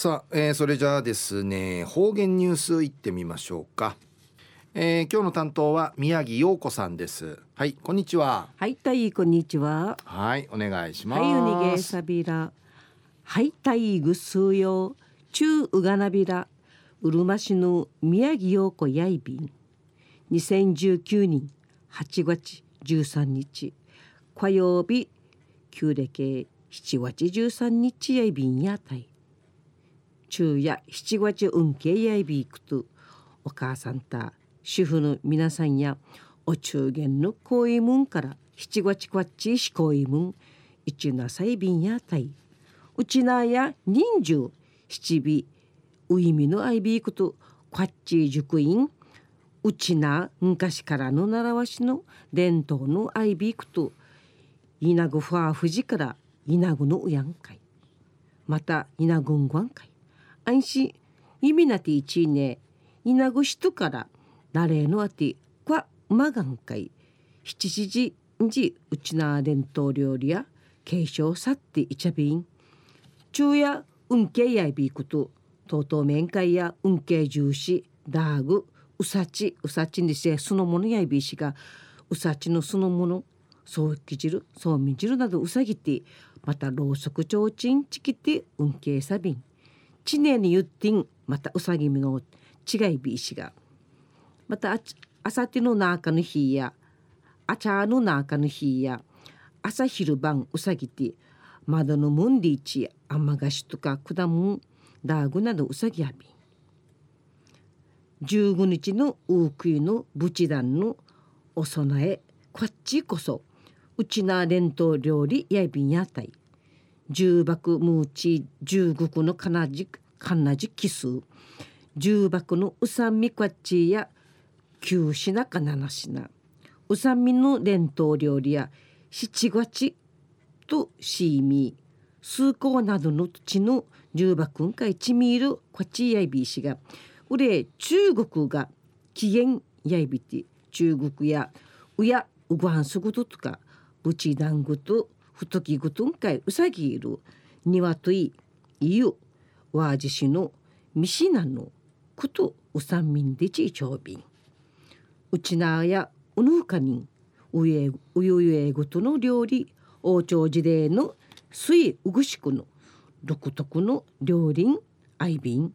さあ、えー、それじゃあですね方言ニュースいってみましょうか、えー、今日の担当は宮城陽子さんです。はいこんにちは。はいたいこんにちは。はいお願いします。はいおにげさびら。はいたいぐすうよ。中うがなびら。うるま市の宮城陽子やいびん。2019年8月13日火曜日旧暦7月13日やいびんやたい昼夜7月運慶やいびくとお母さんた主婦の皆さんやお中元の恋もんから7月こっちし恋もん一なさいびんやたい。うちなや人数七尾ういみのあいびくとこっち塾院。うちな昔からの習わしの伝統のアイビークと稲ぐファー富士から稲ぐのうやんかい。また稲ぐんごんかい。安心。意味なて一ね稲ぐ人から誰のあてこまがんかい七時じうちな伝統料理や継承さっていちゃびん。昼夜運慶やいびくととうとう面会や運慶重視ダーグうさちうさちにせそのものやいびしがうさちのそのものそうき汁そうみ汁などうさぎてまたろうそくちょうちんちきて運慶さびん。ちねにゆってんまたうさぎみの違いびいしが。またああさての中の日やあちゃの中の日や朝昼晩うさぎて窓のもんでいち甘菓子とか果物ダーグなどうさぎやび15日の大食いのブチ団のお供えこっちこそうちな伝統料理やいびんやたい。重箱ムーチ重国のかなじかなじキス重箱のうさみこっちや九品か七品うさみの伝統料理や七月とシーミー数校などの土の重箱んかいちみいるこっちやいびしが。うれ中国が起源やいびて中国やうやうごはんすぐととかぶちだんぐとふときぐとんかいうさぎいるにわといいゆわじしのみしなのことうさんみんでちちょうびん。うちなやうぬかにんうえうゆゆえごとの料理王朝時代の水うぐしくの独特の料理あいびん。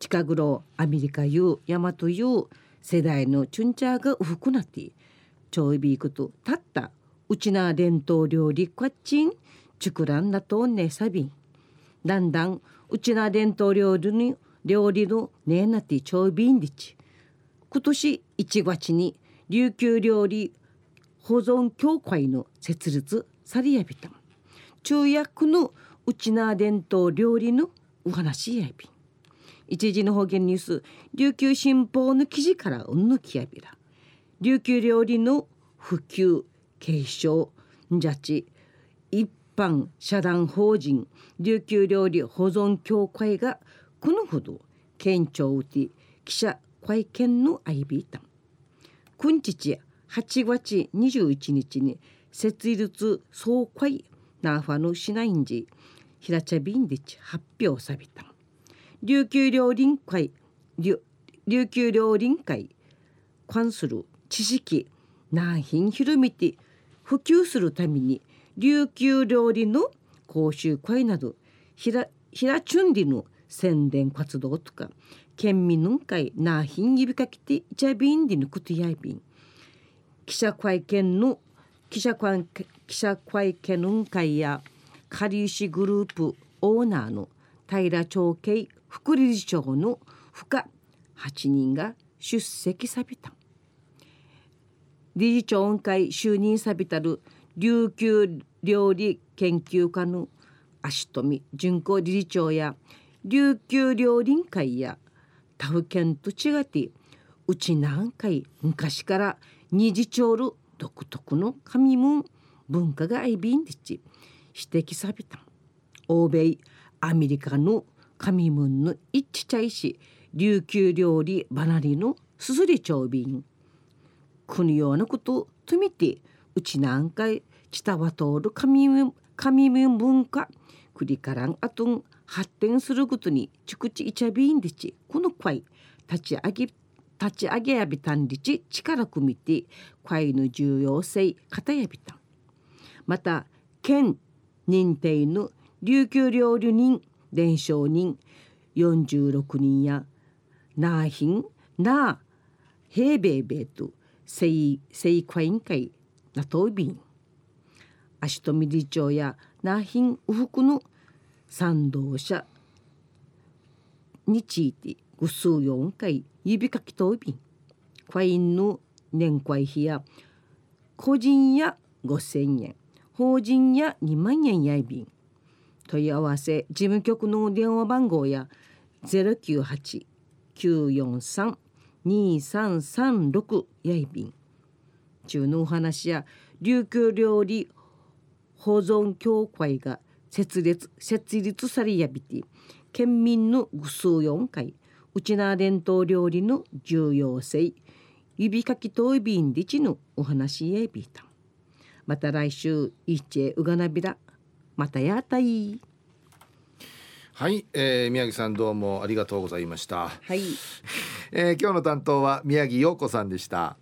近頃アメリカいう大和いう世代のチュンチャーがうふくなってちょいびいくとたったうちな伝統料理こっちん。ちくらんなとねさびん。だんだんうちな伝統料理に料理のねえなってちょいびんでち。今年1月に琉球料理保存協会の設立されやびた中薬のうちな伝統料理のお話やびん。一時の方言ニュース。琉球新報の記事からうんぬきやびら。琉球料理の普及継承じゃち一般社団法人琉球料理保存協会がこのほど県庁うて記者会見の相びいた。今日8月21日に設立総会ナーファの市内時平茶便で発表された。琉球料理会琉球料理会関する知識難品広めて普及するために琉球料理の講習会などひらひらチュンリの宣伝活動とか県民の会な品指かけていちゃびんでのことやびん。記者会見の記者会記者会見の会やかりゆしグループオーナーの平長慶副理事長の不可8人が出席さびた。理事長会就任さびたる琉球料理研究家の足富巡行理事長や琉球料理会や他府県と違ってうち何回昔から二次長る独特の神門文化が相びんでち指摘さびた欧米アメリカの神門の一致ちゃいし琉球料理離れのすすり長便このようなことと見てうち何回伝わ通る神門神門文化繰りからんあとん発展することにちくちいちゃびんでち。この会立ち上げ立ち上げやびたんりち。力組みて会の重要性方やびたん。また県認定の琉球料理人伝承人46人やなあひんなあ平米米と正正会員会なとびん足富理長やなあひんうふくの賛同者についてぐ数四回指かきとびん会員の年会費や個人や5,000円法人や2万円やいびん問い合わせ事務局の電話番号や098-943-2336やいびん。中のお話や琉球料理保存協会が設立設立されやびて県民のぐ数四回うちな伝統料理の重要性指かきといびんでちのお話やびたまた来週いっちえうがなびらまたやったい。はい、えー、宮城さんどうもありがとうございました。はいえー、今日の担当は宮城陽子さんでした。